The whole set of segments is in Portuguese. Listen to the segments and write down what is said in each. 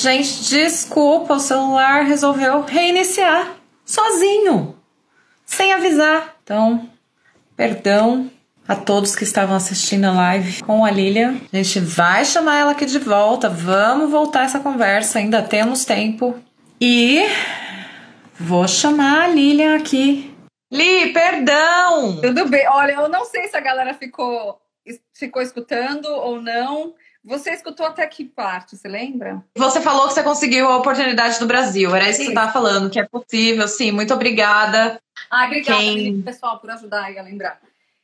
Gente, desculpa, o celular resolveu reiniciar sozinho, sem avisar. Então, perdão a todos que estavam assistindo a live com a Lilian. A gente vai chamar ela aqui de volta. Vamos voltar essa conversa, ainda temos tempo. E vou chamar a Lilian aqui. Li, perdão! Tudo bem. Olha, eu não sei se a galera ficou, ficou escutando ou não. Você escutou até que parte, você lembra? Você falou que você conseguiu a oportunidade do Brasil. Era isso, isso. que você estava falando, que é possível. Sim, muito obrigada. Ah, obrigada, Quem... pessoal, por ajudar a lembrar.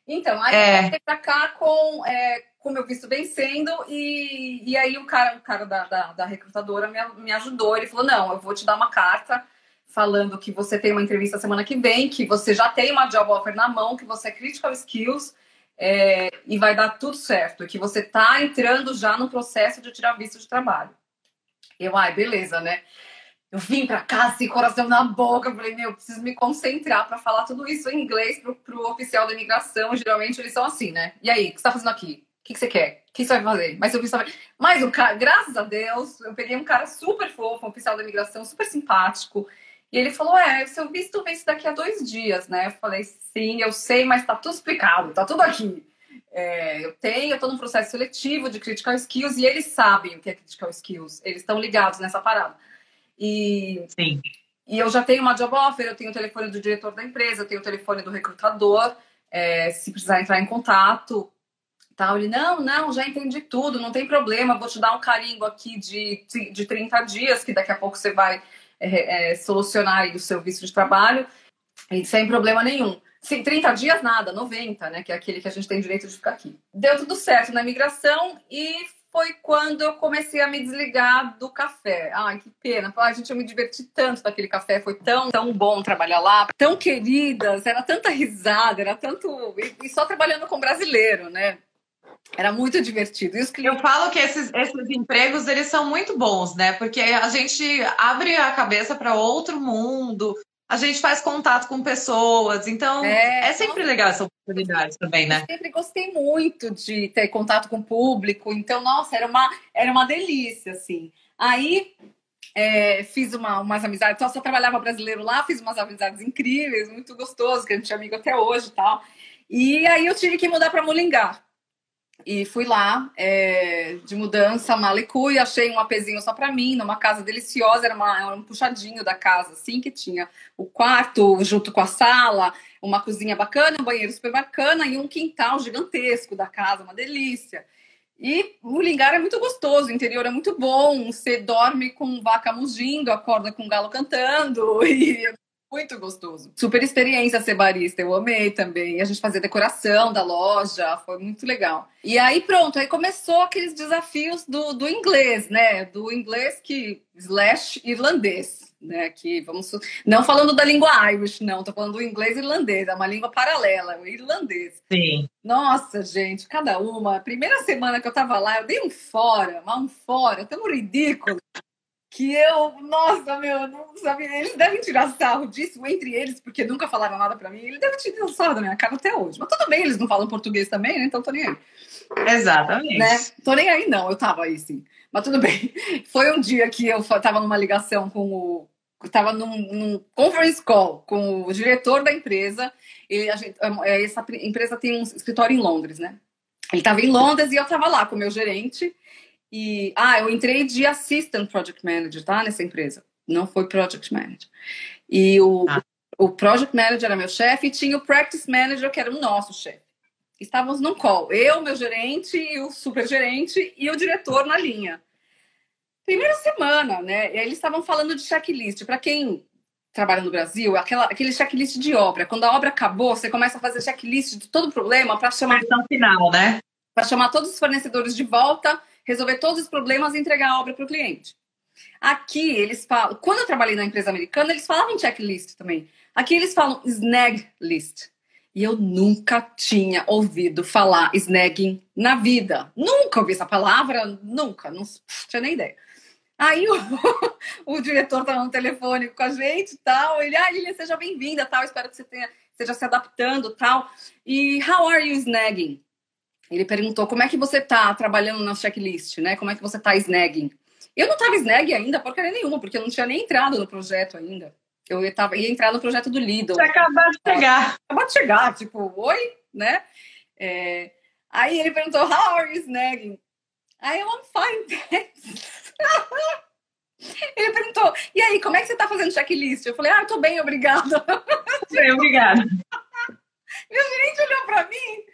Então, aí é. eu voltei pra cá com, é, com meu visto vencendo e, e aí o cara, o cara da, da, da recrutadora me, me ajudou. Ele falou, não, eu vou te dar uma carta falando que você tem uma entrevista semana que vem, que você já tem uma job offer na mão, que você é critical skills é, e vai dar tudo certo, que você tá entrando já no processo de tirar visto de trabalho. Eu, ai, beleza, né? eu vim para cá assim, coração na boca. Eu falei, meu, eu preciso me concentrar para falar tudo isso em inglês pro, pro oficial da imigração. Geralmente eles são assim, né? E aí, o que você tá fazendo aqui? O que, que você quer? O que você vai fazer? Mas eu pensava, mas o cara, graças a Deus, eu peguei um cara super fofo, um oficial da imigração, super simpático. E ele falou: É, seu visto vence daqui a dois dias, né? Eu falei: Sim, eu sei, mas tá tudo explicado, tá tudo aqui. É, eu tenho, eu tô num processo seletivo de critical skills e eles sabem o que é critical skills, eles estão ligados nessa parada. E, Sim. e eu já tenho uma job offer, eu tenho o telefone do diretor da empresa, eu tenho o telefone do recrutador. É, se precisar entrar em contato, tal. Ele, não, não, já entendi tudo, não tem problema, vou te dar um carimbo aqui de, de 30 dias, que daqui a pouco você vai é, solucionar o seu visto de trabalho, e sem problema nenhum. Sim, 30 dias nada, 90, né? Que é aquele que a gente tem direito de ficar aqui. Deu tudo certo na imigração e foi quando eu comecei a me desligar do café. Ai, que pena. A gente, eu me diverti tanto daquele café. Foi tão, tão bom trabalhar lá. Tão queridas, era tanta risada, era tanto... E, só trabalhando com brasileiro, né? Era muito divertido. Que... Eu falo que esses, esses empregos, eles são muito bons, né? Porque a gente abre a cabeça para outro mundo, a gente faz contato com pessoas, então é, é sempre nossa, legal essa oportunidade também, né? Eu sempre gostei muito de ter contato com o público, então, nossa, era uma, era uma delícia, assim. Aí é, fiz uma, umas amizades, então, eu só trabalhava brasileiro lá, fiz umas amizades incríveis, muito gostoso, que a gente é amigo até hoje e tal. E aí eu tive que mudar para Mullingar. E fui lá é, de mudança, Malicu, e achei um apezinho só para mim, numa casa deliciosa, era, uma, era um puxadinho da casa, assim, que tinha o quarto junto com a sala, uma cozinha bacana, um banheiro super bacana e um quintal gigantesco da casa, uma delícia. E o Lingar é muito gostoso, o interior é muito bom, você dorme com vaca mugindo, acorda com galo cantando, e muito gostoso. Super experiência ser barista, eu amei também. A gente fazia decoração da loja, foi muito legal. E aí pronto, aí começou aqueles desafios do, do inglês, né? Do inglês que slash irlandês, né? Que vamos não falando da língua Irish, não, tô falando do inglês irlandês, é uma língua paralela, o irlandês. Sim. Nossa, gente, cada uma. Primeira semana que eu tava lá, eu dei um fora, mas um fora, tão ridículo que eu, nossa, meu, não sabia. Eles devem tirar sarro disso entre eles, porque nunca falaram nada para mim. Eles devem tirar sarro da minha cara até hoje. Mas tudo bem, eles não falam português também, né? Então tô nem aí. Exatamente. Né? Tô nem aí, não. Eu tava aí, sim. Mas tudo bem. Foi um dia que eu tava numa ligação com o. Estava num, num, conference call com o diretor da empresa. E a gente, é, essa empresa tem um escritório em Londres, né? Ele estava em Londres e eu estava lá com o meu gerente. E, ah, eu entrei de assistant project manager, tá? Nessa empresa. Não foi project manager. E o, ah. o project manager era meu chefe e tinha o practice manager, que era o nosso chefe. Estávamos num call. Eu, meu gerente, e o supergerente e o diretor na linha. Primeira semana, né? E aí eles estavam falando de checklist. Para quem trabalha no Brasil, aquela, aquele checklist de obra. Quando a obra acabou, você começa a fazer checklist de todo o problema para chamar. final, né? Para chamar todos os fornecedores de volta resolver todos os problemas e entregar a obra para o cliente. Aqui eles falam, quando eu trabalhei na empresa americana, eles falavam checklist também. Aqui eles falam snag list. E eu nunca tinha ouvido falar snagging na vida. Nunca ouvi essa palavra, nunca, não tinha nem ideia. Aí o, o diretor estava no telefone com a gente tal. Ele, ah, Lilian, seja bem-vinda, tal. Espero que você tenha, esteja se adaptando tal. E how are you snagging? Ele perguntou como é que você está trabalhando na checklist, né? Como é que você está snagging? Eu não tava snag ainda, porcaria nenhuma, porque eu não tinha nem entrado no projeto ainda. Eu ia, tava, ia entrar no projeto do Lidl. Você acabou de chegar. Acabou de chegar, tipo, oi, né? É, aí ele perguntou, how are you snagging? Aí eu, I'm fine, thanks. Ele perguntou, e aí, como é que você tá fazendo checklist? Eu falei, ah, eu tô bem, obrigada. Bem, obrigada. Meu gerente olhou pra mim,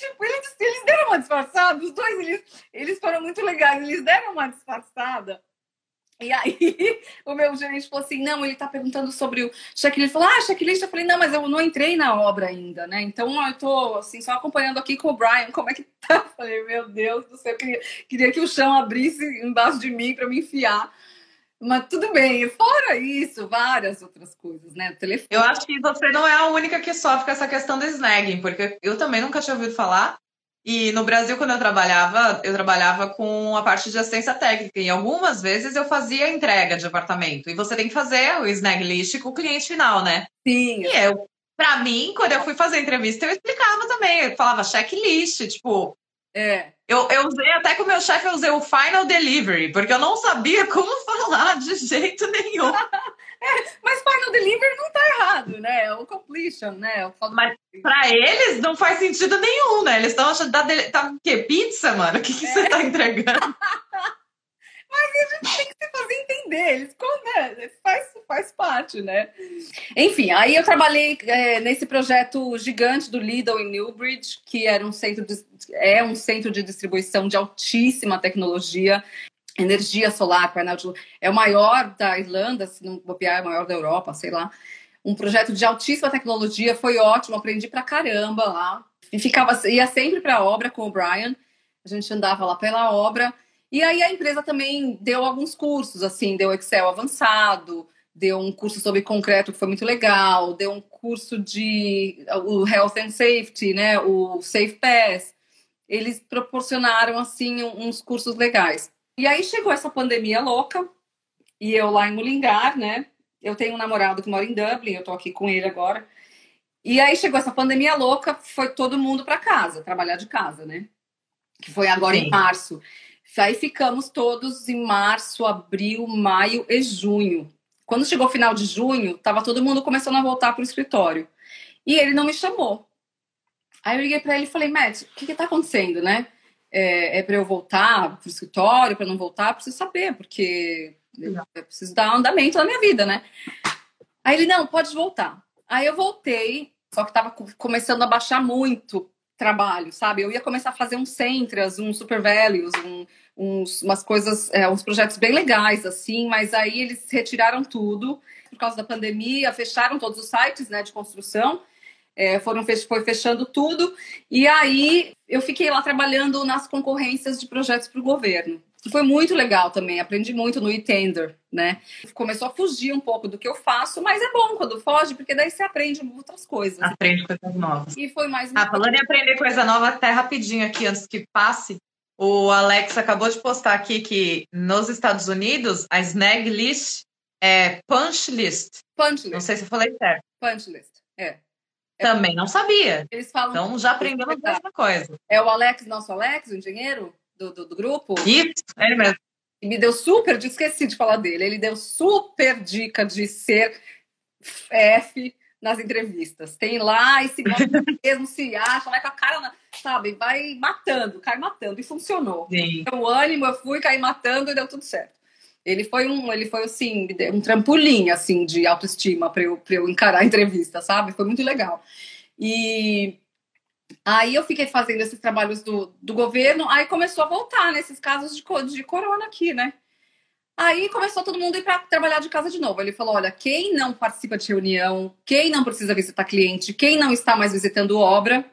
tipo, eles, eles deram uma disfarçada, os dois, eles, eles foram muito legais, eles deram uma disfarçada. E aí, o meu gerente falou assim: não, ele tá perguntando sobre o checklist. Ele falou: ah, checklist. Eu falei: não, mas eu não entrei na obra ainda, né? Então eu tô, assim, só acompanhando aqui com o Brian, como é que tá? Eu falei: meu Deus do céu, eu queria, queria que o chão abrisse embaixo de mim para me enfiar. Mas tudo bem, fora isso, várias outras coisas, né? telefone. Eu acho que você não é a única que sofre com essa questão do snagging, porque eu também nunca tinha ouvido falar. E no Brasil, quando eu trabalhava, eu trabalhava com a parte de assistência técnica. E algumas vezes eu fazia entrega de apartamento. E você tem que fazer o snag list com o cliente final, né? Sim. E eu, pra mim, quando eu fui fazer a entrevista, eu explicava também. Eu falava checklist, tipo. É. Eu, eu usei até com o meu chefe, eu usei o final delivery, porque eu não sabia como falar de jeito nenhum. É, mas final delivery não tá errado, né? É o completion, né? O mas pra eles não faz sentido nenhum, né? Eles estão achando. Tá, tá o quê? Pizza, mano? O que, que é. você tá entregando? mas a gente tem que se fazer entender. Eles né? faz, faz parte, né? Enfim, aí eu trabalhei é, nesse projeto gigante do Lidl em Newbridge, que era um centro de, é um centro de distribuição de altíssima tecnologia energia solar, painel de é o maior da Irlanda, se não copiar, é o maior da Europa, sei lá. Um projeto de altíssima tecnologia, foi ótimo, aprendi pra caramba lá. E ficava, ia sempre pra obra com o Brian, a gente andava lá pela obra. E aí a empresa também deu alguns cursos, assim, deu Excel avançado, deu um curso sobre concreto que foi muito legal, deu um curso de o Health and Safety, né, o Safe Pass. Eles proporcionaram assim uns cursos legais. E aí chegou essa pandemia louca, e eu lá em Mullingar, né? Eu tenho um namorado que mora em Dublin, eu tô aqui com ele agora. E aí chegou essa pandemia louca, foi todo mundo para casa, trabalhar de casa, né? Que foi agora Sim. em março. Aí ficamos todos em março, abril, maio e junho. Quando chegou o final de junho, tava todo mundo começando a voltar pro escritório. E ele não me chamou. Aí eu liguei para ele e falei, Matt, o que que tá acontecendo, né? é, é para eu voltar para o escritório, para não voltar, preciso saber, porque eu preciso dar andamento na minha vida, né? Aí ele, não, pode voltar. Aí eu voltei, só que estava começando a baixar muito trabalho, sabe? Eu ia começar a fazer uns centras, uns super values, um, uns, umas coisas, é, uns projetos bem legais, assim, mas aí eles retiraram tudo por causa da pandemia, fecharam todos os sites né, de construção é, foram foi fechando tudo e aí eu fiquei lá trabalhando nas concorrências de projetos para o governo. Foi muito legal também, aprendi muito no e-tender, né? Começou a fugir um pouco do que eu faço, mas é bom quando foge, porque daí você aprende outras coisas. Aprende coisas novas. E foi mais Ah, falando em aprender coisa nova, até rapidinho aqui, antes que passe, o Alex acabou de postar aqui que nos Estados Unidos a snag list é punch list. Punch list. Não sei se eu falei certo. Punch list, é. É Também não sabia. Eles falam então já aprendemos a mesma coisa. É o Alex, nosso Alex, o engenheiro do, do, do grupo? Isso, é ele mesmo. E me deu super, esqueci de falar dele, ele deu super dica de ser F nas entrevistas. Tem lá e se mesmo, se acha, vai com a cara, sabe, vai matando, cai matando. E funcionou. Sim. Então, o ânimo, eu fui, caí matando e deu tudo certo. Ele foi um, ele foi assim, um trampolim assim de autoestima para eu, eu encarar a entrevista, sabe? Foi muito legal. E aí eu fiquei fazendo esses trabalhos do, do governo, aí começou a voltar nesses casos de, de corona aqui, né? Aí começou todo mundo a ir para trabalhar de casa de novo. Ele falou: olha, quem não participa de reunião, quem não precisa visitar cliente, quem não está mais visitando obra,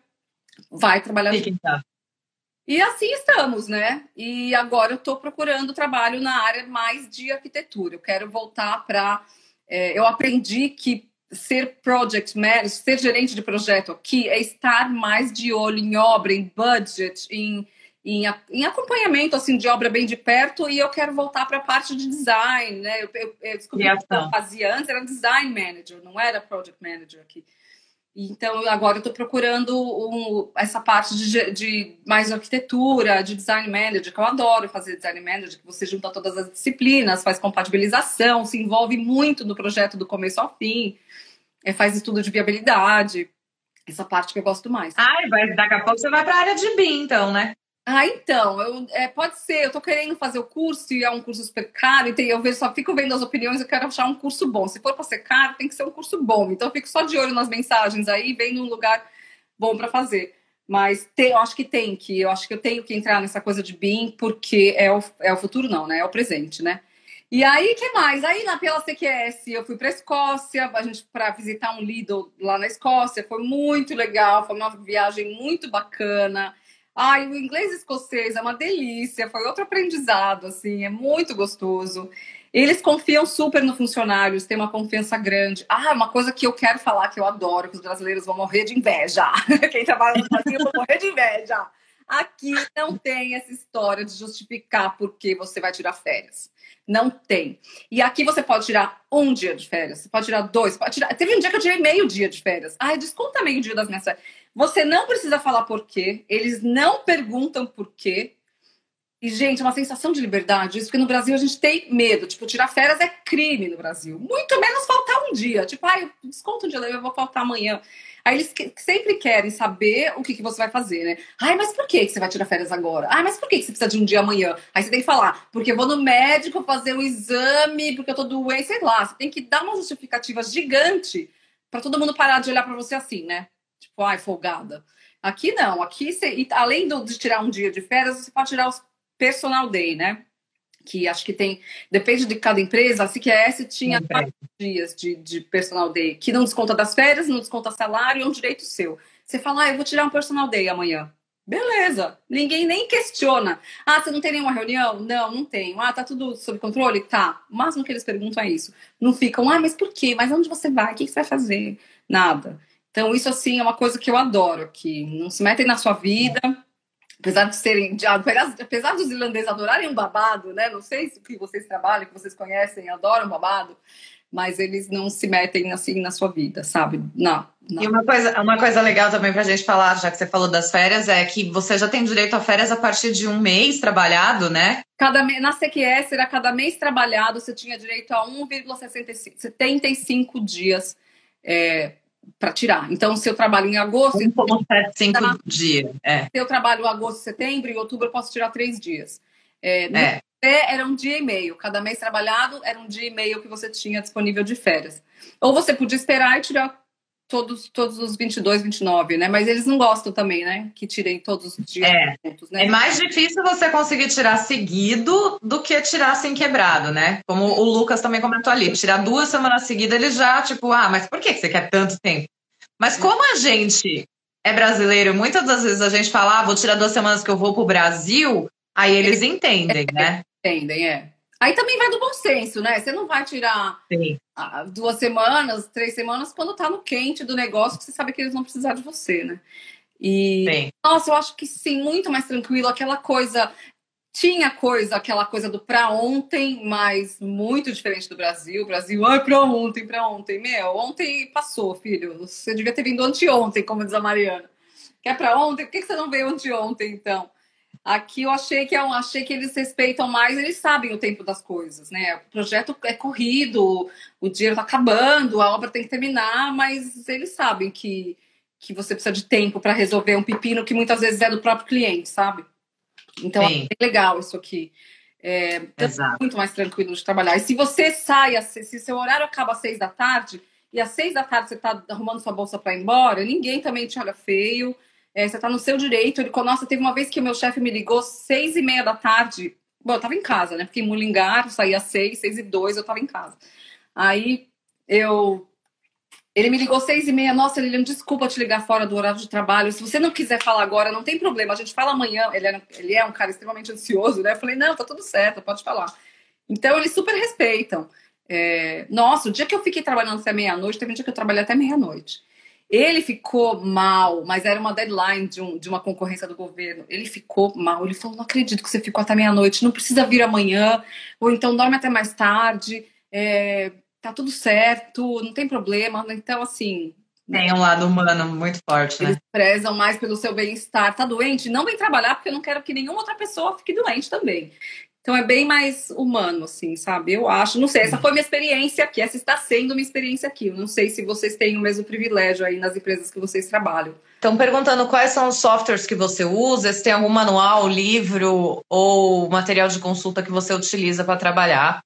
vai trabalhar de casa. E assim estamos, né? E agora eu estou procurando trabalho na área mais de arquitetura. Eu quero voltar para. É, eu aprendi que ser project manager, ser gerente de projeto aqui é estar mais de olho em obra, em budget, em, em, em acompanhamento assim de obra bem de perto. E eu quero voltar para a parte de design, né? Eu, eu, eu descobri que eu fazia antes era design manager, não era project manager aqui. Então, agora eu estou procurando um, essa parte de, de, mais arquitetura, de design manager, que eu adoro fazer design manager, que você junta todas as disciplinas, faz compatibilização, se envolve muito no projeto do começo ao fim, é, faz estudo de viabilidade. Essa parte que eu gosto mais. Ai, vai, daqui a pouco você vai para a área de BIM, então, né? Ah, então, eu, é, pode ser. Eu tô querendo fazer o curso e é um curso super caro, e eu vejo, só fico vendo as opiniões, eu quero achar um curso bom. Se for para ser caro, tem que ser um curso bom. Então, eu fico só de olho nas mensagens aí, vendo um lugar bom para fazer. Mas tem, eu acho que tem que, eu acho que eu tenho que entrar nessa coisa de BIM, porque é o, é o futuro, não, né? É o presente, né? E aí, que mais? Aí, na, pela CQS, eu fui para Escócia, a gente para visitar um Lidl lá na Escócia. Foi muito legal, foi uma viagem muito bacana. Ai, o inglês escocês é uma delícia, foi outro aprendizado, assim, é muito gostoso. Eles confiam super no funcionários, têm uma confiança grande. Ah, uma coisa que eu quero falar que eu adoro, que os brasileiros vão morrer de inveja. Quem trabalha no Brasil vai morrer de inveja. Aqui não tem essa história de justificar por que você vai tirar férias. Não tem. E aqui você pode tirar um dia de férias, você pode tirar dois, pode tirar. Teve um dia que eu tirei meio dia de férias. Ai, desconta meio dia das minhas férias. Você não precisa falar por quê, eles não perguntam por quê. E, gente, é uma sensação de liberdade. Isso porque no Brasil a gente tem medo. Tipo, tirar férias é crime no Brasil. Muito menos faltar um dia. Tipo, ai, desconta um dia, eu vou faltar amanhã. Aí eles sempre querem saber o que, que você vai fazer, né? Ai, mas por que, que você vai tirar férias agora? Ai, mas por que, que você precisa de um dia amanhã? Aí você tem que falar, porque eu vou no médico fazer um exame, porque eu tô doente, sei lá. Você tem que dar uma justificativa gigante para todo mundo parar de olhar para você assim, né? Tipo, ai, folgada. Aqui não, aqui você, além de tirar um dia de férias, você pode tirar os personal day, né? que acho que tem, depende de cada empresa, a CQS tinha quatro dias de, de personal day, que não desconta das férias, não desconta salário, é um direito seu. Você fala, ah, eu vou tirar um personal day amanhã. Beleza, ninguém nem questiona. Ah, você não tem nenhuma reunião? Não, não tenho. Ah, tá tudo sob controle? Tá. O máximo que eles perguntam é isso. Não ficam, ah, mas por quê? Mas onde você vai? O que você vai fazer? Nada. Então, isso, assim, é uma coisa que eu adoro aqui. Não se metem na sua vida apesar de serem, de, apesar dos irlandeses adorarem um babado, né? Não sei se que vocês trabalham, que vocês conhecem, adoram babado, mas eles não se metem assim na sua vida, sabe? Não. não. E uma coisa, uma coisa legal também para a gente falar, já que você falou das férias, é que você já tem direito a férias a partir de um mês trabalhado, né? Cada, na CQS, era cada mês trabalhado, você tinha direito a 1,75 dias é, para tirar. Então, se eu trabalho em agosto. 1,75 tá, dias. É. Se eu trabalho em agosto, setembro, em outubro eu posso tirar três dias. É, é. era um dia e meio. Cada mês trabalhado era um dia e meio que você tinha disponível de férias. Ou você podia esperar e tirar todos, todos os 22, 29, né? Mas eles não gostam também, né? Que tirem todos os dias é. juntos, né? É mais difícil você conseguir tirar seguido do que tirar assim quebrado, né? Como o Lucas também comentou ali. Tirar duas semanas seguidas, ele já, tipo, ah, mas por que você quer tanto tempo? Mas como a gente é brasileiro, muitas das vezes a gente fala, ah, vou tirar duas semanas que eu vou pro Brasil, aí eles entendem, né? Entendem, é. Aí também vai do bom senso, né? Você não vai tirar sim. duas semanas, três semanas, quando tá no quente do negócio, que você sabe que eles vão precisar de você, né? E, sim. nossa, eu acho que sim, muito mais tranquilo. Aquela coisa, tinha coisa, aquela coisa do pra ontem, mas muito diferente do Brasil. O Brasil, ai, pra ontem, pra ontem. Meu, ontem passou, filho. Você devia ter vindo anteontem, como diz a Mariana. Quer pra ontem? Por que você não veio anteontem, então? Aqui eu achei que eu achei que eles respeitam mais, eles sabem o tempo das coisas, né? O projeto é corrido, o dinheiro está acabando, a obra tem que terminar, mas eles sabem que, que você precisa de tempo para resolver um pepino que muitas vezes é do próprio cliente, sabe? Então é bem legal isso aqui. É, então, é muito mais tranquilo de trabalhar. E se você sai, se seu horário acaba às seis da tarde, e às seis da tarde você está arrumando sua bolsa para ir embora, ninguém também te olha feio é, você está no seu direito. Ele, nossa, teve uma vez que o meu chefe me ligou seis e meia da tarde. Bom, eu tava em casa, né? Fiquei em Mulingar, saí às seis, seis e dois, eu tava em casa. Aí eu. Ele me ligou seis e meia. Nossa, Lilian, desculpa te ligar fora do horário de trabalho. Se você não quiser falar agora, não tem problema. A gente fala amanhã. Ele é, ele é um cara extremamente ansioso, né? Eu falei, não, tá tudo certo, pode falar. Então, eles super respeitam. É... Nossa, o dia que eu fiquei trabalhando até meia-noite, teve um dia que eu trabalhei até meia-noite. Ele ficou mal, mas era uma deadline de, um, de uma concorrência do governo. Ele ficou mal. Ele falou: Não acredito que você ficou até meia-noite, não precisa vir amanhã, ou então dorme até mais tarde, é, tá tudo certo, não tem problema. Então, assim, Tem um lado humano muito forte, né? Eles prezam mais pelo seu bem-estar. Tá doente? Não vem trabalhar porque eu não quero que nenhuma outra pessoa fique doente também. Então é bem mais humano, assim, sabe? Eu acho. Não sei, essa foi minha experiência aqui. Essa está sendo uma experiência aqui. Eu não sei se vocês têm o mesmo privilégio aí nas empresas que vocês trabalham. Estão perguntando quais são os softwares que você usa, se tem algum manual, livro ou material de consulta que você utiliza para trabalhar.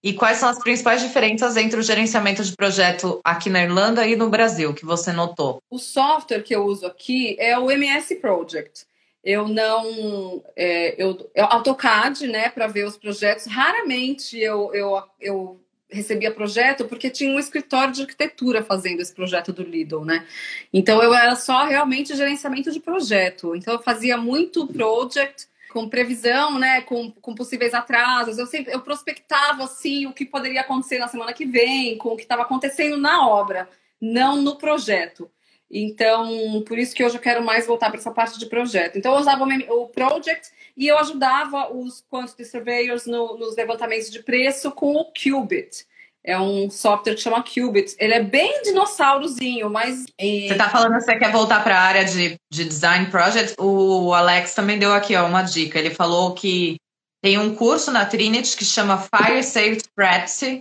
E quais são as principais diferenças entre o gerenciamento de projeto aqui na Irlanda e no Brasil, que você notou? O software que eu uso aqui é o MS Project. Eu não. É, eu, eu, AutoCAD, né, para ver os projetos. Raramente eu, eu, eu recebia projeto porque tinha um escritório de arquitetura fazendo esse projeto do Lidl, né? Então eu era só realmente gerenciamento de projeto. Então eu fazia muito project com previsão, né, com, com possíveis atrasos. Eu sempre eu prospectava assim o que poderia acontecer na semana que vem, com o que estava acontecendo na obra, não no projeto. Então, por isso que hoje eu quero mais voltar para essa parte de projeto. Então, eu usava o project e eu ajudava os quantity surveyors no, nos levantamentos de preço com o Qubit. É um software que chama Qubit. Ele é bem dinossaurozinho, mas. Você está falando que você quer voltar para a área de, de design project? O Alex também deu aqui ó, uma dica. Ele falou que tem um curso na Trinity que chama Fire Safety Practice,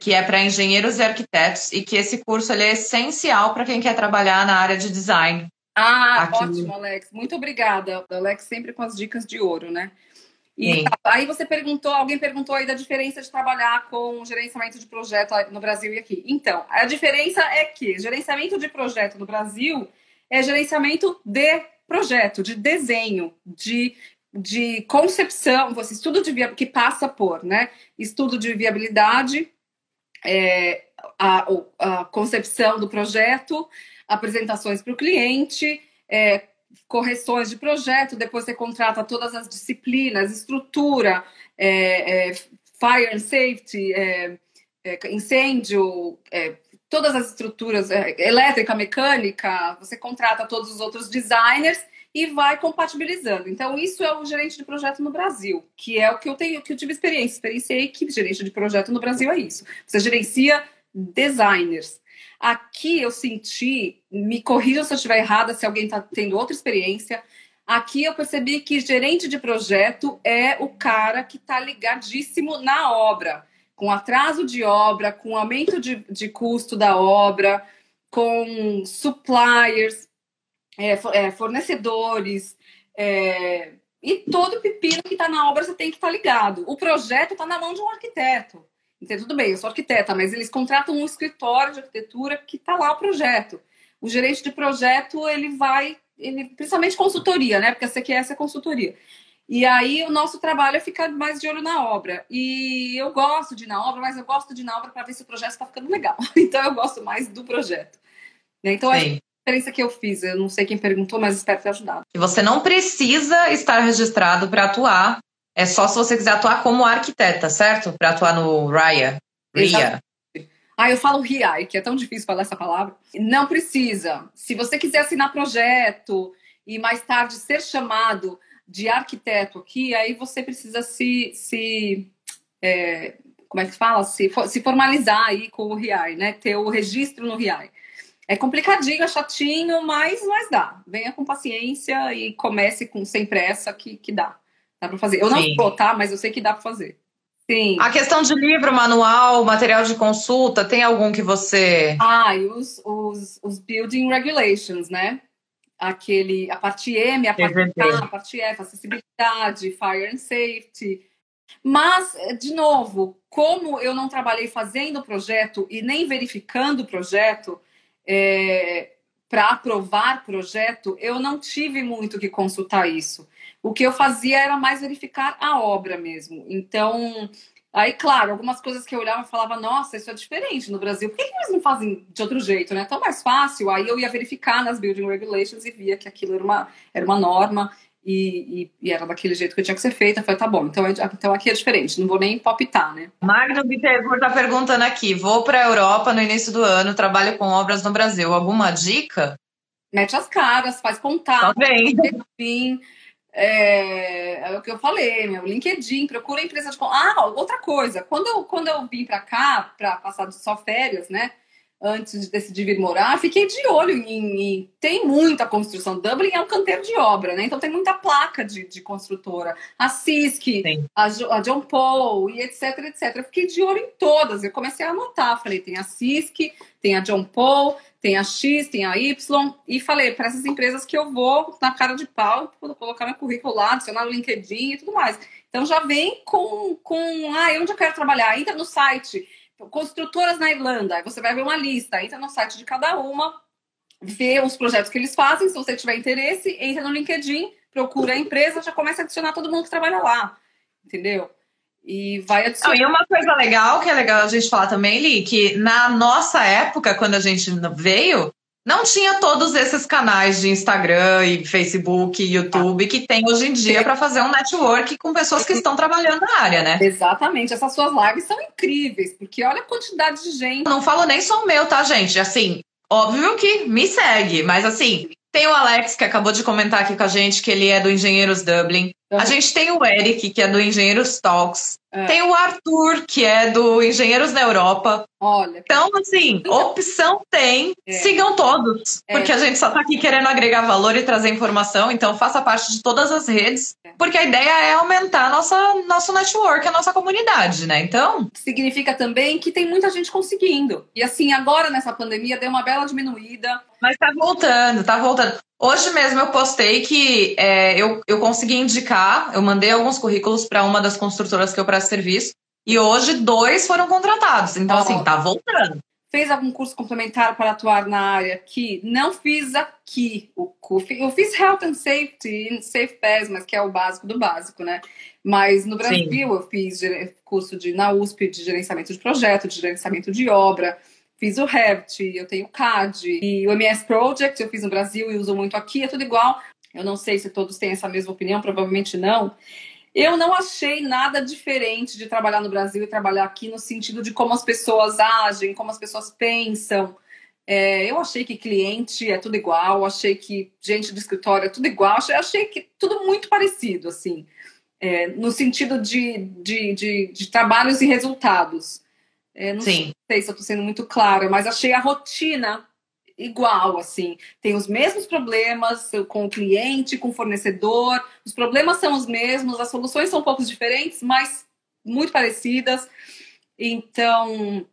que é para engenheiros e arquitetos, e que esse curso ele é essencial para quem quer trabalhar na área de design. Ah, aqui. ótimo, Alex. Muito obrigada. Alex sempre com as dicas de ouro, né? E tá, aí você perguntou, alguém perguntou aí da diferença de trabalhar com gerenciamento de projeto no Brasil e aqui. Então, a diferença é que gerenciamento de projeto no Brasil é gerenciamento de projeto, de desenho, de, de concepção, você estudo de que passa por, né? Estudo de viabilidade, é, a, a concepção do projeto, apresentações para o cliente, é, correções de projeto, depois você contrata todas as disciplinas, estrutura, é, é, fire and safety, é, é incêndio, todas as estruturas, elétrica, mecânica, você contrata todos os outros designers e vai compatibilizando. Então, isso é o gerente de projeto no Brasil, que é o que eu tenho, que eu tive experiência. Experienciei que gerente de projeto no Brasil é isso. Você gerencia designers. Aqui eu senti, me corrijam se eu estiver errada, se alguém está tendo outra experiência. Aqui eu percebi que gerente de projeto é o cara que está ligadíssimo na obra, com atraso de obra, com aumento de, de custo da obra, com suppliers, é, é, fornecedores, é, e todo pepino que está na obra você tem que estar tá ligado. O projeto está na mão de um arquiteto. Então, tudo bem, eu sou arquiteta, mas eles contratam um escritório de arquitetura que está lá o projeto. O gerente de projeto, ele vai, ele, principalmente consultoria, né? Porque a CQS é consultoria. E aí o nosso trabalho é ficar mais de olho na obra. E eu gosto de ir na obra, mas eu gosto de ir na obra para ver se o projeto está ficando legal. Então eu gosto mais do projeto. Né? Então, Sim. Diferença que eu fiz, eu não sei quem perguntou, mas espero ter ajudado. E você não precisa estar registrado para atuar é só se você quiser atuar como arquiteta, certo? Para atuar no RIA. RIA. Ah, eu falo RIA, que é tão difícil falar essa palavra. Não precisa. Se você quiser assinar projeto e mais tarde ser chamado de arquiteto aqui, aí você precisa se, se é, como é que fala? Se, se formalizar aí com o RIAI, né? Ter o registro no RIAI. É complicadinho, é chatinho, mas, mas dá. Venha com paciência e comece com sem pressa que, que dá. Dá para fazer. Eu não vou, tá? Mas eu sei que dá para fazer. Sim. A questão de livro, manual, material de consulta, tem algum que você. Ah, e os, os, os building regulations, né? Aquele, a parte M, a parte A, a parte F, acessibilidade, fire and safety. Mas, de novo, como eu não trabalhei fazendo o projeto e nem verificando o projeto, é, para aprovar projeto, eu não tive muito que consultar isso. O que eu fazia era mais verificar a obra mesmo. Então, aí, claro, algumas coisas que eu olhava e falava, nossa, isso é diferente no Brasil. Por que, eles não fazem de outro jeito, né? Tão mais fácil. Aí eu ia verificar nas building regulations e via que aquilo era uma, era uma norma e, e, e, era daquele jeito que tinha que ser feita. Eu falei, tá bom, então, é, então aqui é diferente, não vou nem palpitar, né? Magno Bittencourt está perguntando aqui: vou para a Europa no início do ano, trabalho com obras no Brasil. Alguma dica? Mete as caras, faz contato. Tá. Enfim. É, é, o que eu falei, meu LinkedIn, procura empresa de. Ah, outra coisa, quando eu, quando eu vim para cá, para passar só férias, né? Antes de decidir vir morar, fiquei de olho em, em, Tem muita construção. Dublin é um canteiro de obra, né? Então tem muita placa de, de construtora. A Cisc, a, a, John Paul e etc, etc. Eu fiquei de olho em todas. Eu comecei a anotar. Falei, tem a Cisc, tem a John Paul, tem a X, tem a Y. E falei para essas empresas que eu vou na cara de pau, colocar meu currículo lá, adicionar no LinkedIn e tudo mais. Então já vem com, com ah, onde eu quero trabalhar? Entra no site construtoras na Irlanda, você vai ver uma lista, entra no site de cada uma, vê os projetos que eles fazem, se você tiver interesse, entra no LinkedIn, procura a empresa, já começa a adicionar todo mundo que trabalha lá, entendeu? E vai adicionar. e uma coisa legal, que é legal a gente falar também, Li, que na nossa época, quando a gente veio, não tinha todos esses canais de Instagram e Facebook e YouTube que tem hoje em dia para fazer um network com pessoas que estão trabalhando na área, né? Exatamente. Essas suas lives são incríveis, porque olha a quantidade de gente. Não falo nem só o meu, tá, gente? Assim, óbvio que me segue, mas assim, tem o Alex, que acabou de comentar aqui com a gente, que ele é do Engenheiros Dublin. A gente tem o Eric, que é do Engenheiros Talks. É. Tem o Arthur, que é do Engenheiros na Europa. Olha. Então, assim, opção tem. É. Sigam todos. É. Porque a gente só tá aqui querendo agregar valor e trazer informação. Então, faça parte de todas as redes. É. Porque a ideia é aumentar nossa, nosso network, a nossa comunidade, né? Então. Significa também que tem muita gente conseguindo. E assim, agora nessa pandemia deu uma bela diminuída. Mas tá voltando, tá voltando. Hoje mesmo eu postei que é, eu, eu consegui indicar, eu mandei alguns currículos para uma das construtoras que eu presto serviço, e hoje dois foram contratados. Então, oh. assim, tá voltando. Fez algum curso complementar para atuar na área aqui? Não fiz aqui o curso. Eu fiz Health and Safety, Safe Pass, mas que é o básico do básico, né? Mas no Brasil Sim. eu fiz curso de, na USP de gerenciamento de projeto, de gerenciamento de obra fiz o Revit, eu tenho o CAD e o MS Project eu fiz no Brasil e uso muito aqui, é tudo igual. Eu não sei se todos têm essa mesma opinião, provavelmente não. Eu não achei nada diferente de trabalhar no Brasil e trabalhar aqui no sentido de como as pessoas agem, como as pessoas pensam. É, eu achei que cliente é tudo igual, achei que gente de escritório é tudo igual, achei, achei que tudo muito parecido, assim, é, no sentido de, de, de, de trabalhos e resultados. É, não Sim. sei se eu estou sendo muito clara, mas achei a rotina igual, assim. Tem os mesmos problemas com o cliente, com o fornecedor, os problemas são os mesmos, as soluções são um pouco diferentes, mas muito parecidas. Então,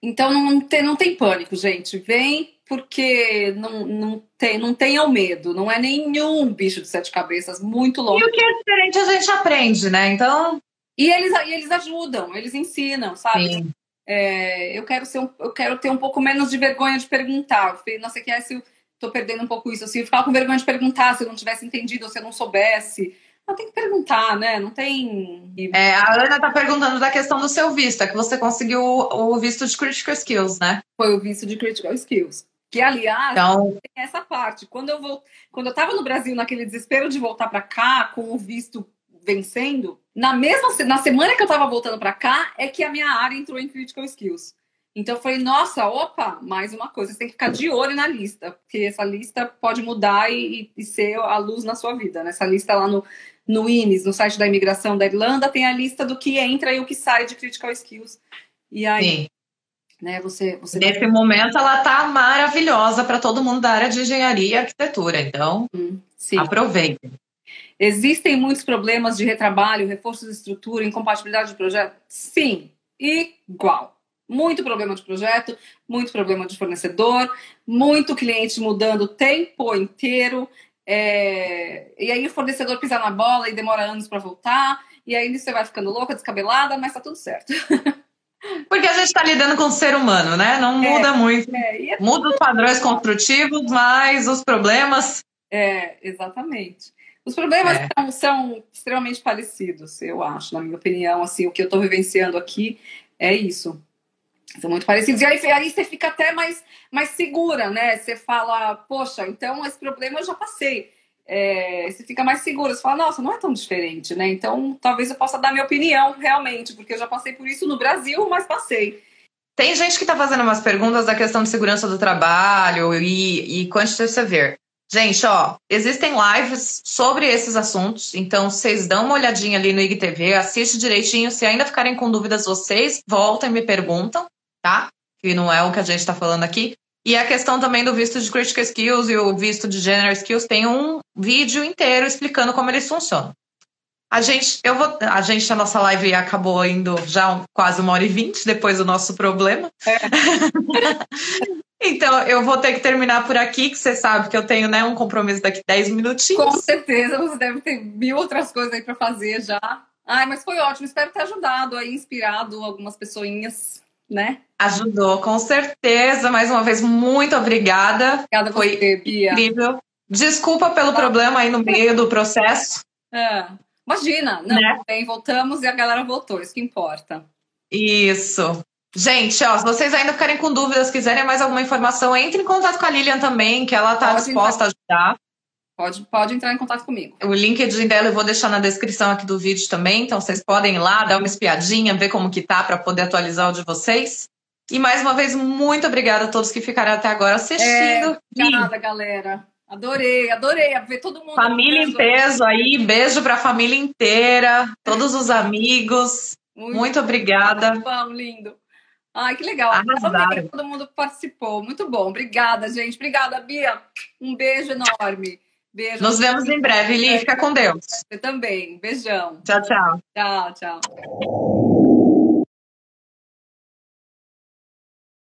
então não tem, não tem pânico, gente. Vem porque não, não, tem, não tenham medo. Não é nenhum bicho de sete cabeças, muito longe. E o que é diferente a gente aprende, né? Então. E eles, e eles ajudam, eles ensinam, sabe? Sim. É, eu quero ser um, eu quero ter um pouco menos de vergonha de perguntar. Não sei que é se eu tô perdendo um pouco isso. Assim, eu ficava com vergonha de perguntar se eu não tivesse entendido ou se eu não soubesse. Não tem que perguntar, né? Não tem. É, a Ana tá perguntando da questão do seu visto, é que você conseguiu o visto de Critical Skills, né? Foi o visto de Critical Skills. Que, aliás, então... tem essa parte. Quando eu, vou, quando eu tava no Brasil, naquele desespero de voltar para cá, com o visto vencendo, na mesma na semana que eu tava voltando para cá, é que a minha área entrou em Critical Skills. Então eu falei, nossa, opa, mais uma coisa, você tem que ficar de olho na lista, porque essa lista pode mudar e, e ser a luz na sua vida. Nessa né? lista lá no, no INES, no site da imigração da Irlanda, tem a lista do que entra e o que sai de Critical Skills. E aí, Sim. né, você, você. Nesse vai... momento, ela tá maravilhosa para todo mundo da área de engenharia e arquitetura. Então, hum, aproveitem. Existem muitos problemas de retrabalho, reforço de estrutura, incompatibilidade de projeto? Sim, igual. Muito problema de projeto, muito problema de fornecedor, muito cliente mudando o tempo inteiro. É... E aí o fornecedor pisa na bola e demora anos para voltar. E aí você vai ficando louca, descabelada, mas tá tudo certo. Porque a gente está lidando com o ser humano, né? Não é, muda muito. É, é muda os padrões construtivos, mas os problemas. É, exatamente. Os problemas é. são, são, extremamente parecidos, eu acho, na minha opinião. Assim, o que eu estou vivenciando aqui é isso. São muito parecidos. E aí, aí você fica até mais, mais segura, né? Você fala, poxa, então esse problema eu já passei. É, você fica mais segura, você fala, nossa, não é tão diferente, né? Então talvez eu possa dar minha opinião realmente, porque eu já passei por isso no Brasil, mas passei. Tem gente que está fazendo umas perguntas da questão de segurança do trabalho e, e quantitative severe. Gente, ó, existem lives sobre esses assuntos, então vocês dão uma olhadinha ali no IGTV, assiste direitinho. Se ainda ficarem com dúvidas, vocês voltam e me perguntam, tá? que não é o que a gente está falando aqui. E a questão também do visto de Critical Skills e o visto de General Skills tem um vídeo inteiro explicando como eles funcionam. A gente, eu vou, a gente, a nossa live acabou indo já quase uma hora e vinte depois do nosso problema. É. então, eu vou ter que terminar por aqui, que você sabe que eu tenho né, um compromisso daqui 10 minutinhos. Com certeza, você deve ter mil outras coisas aí para fazer já. Ai, mas foi ótimo, espero ter ajudado aí, inspirado algumas pessoinhas né? Ajudou, com certeza. Mais uma vez, muito obrigada. Obrigada Foi você, Bia. incrível. Desculpa pelo problema aí no meio do processo. É. Imagina, não, né? bem, voltamos e a galera voltou, isso que importa. Isso. Gente, ó, se vocês ainda ficarem com dúvidas, quiserem mais alguma informação, entre em contato com a Lilian também, que ela está disposta entrar. a ajudar. Pode, pode entrar em contato comigo. O LinkedIn dela eu vou deixar na descrição aqui do vídeo também, então vocês podem ir lá, dar uma espiadinha, ver como que tá para poder atualizar o de vocês. E mais uma vez, muito obrigada a todos que ficaram até agora assistindo. É, obrigada, galera. Adorei, adorei ver todo mundo. Família em peso aí, beijo para a família inteira, todos os amigos. Muito, muito obrigada. Vamos, lindo. Ai, que legal. Arrasaram. Todo mundo participou. Muito bom. Obrigada, gente. Obrigada, Bia. Um beijo enorme. Beijo. Nos vemos em breve, Li. Fica com Deus. Você também. Beijão. Tchau, tchau. Tchau, tchau.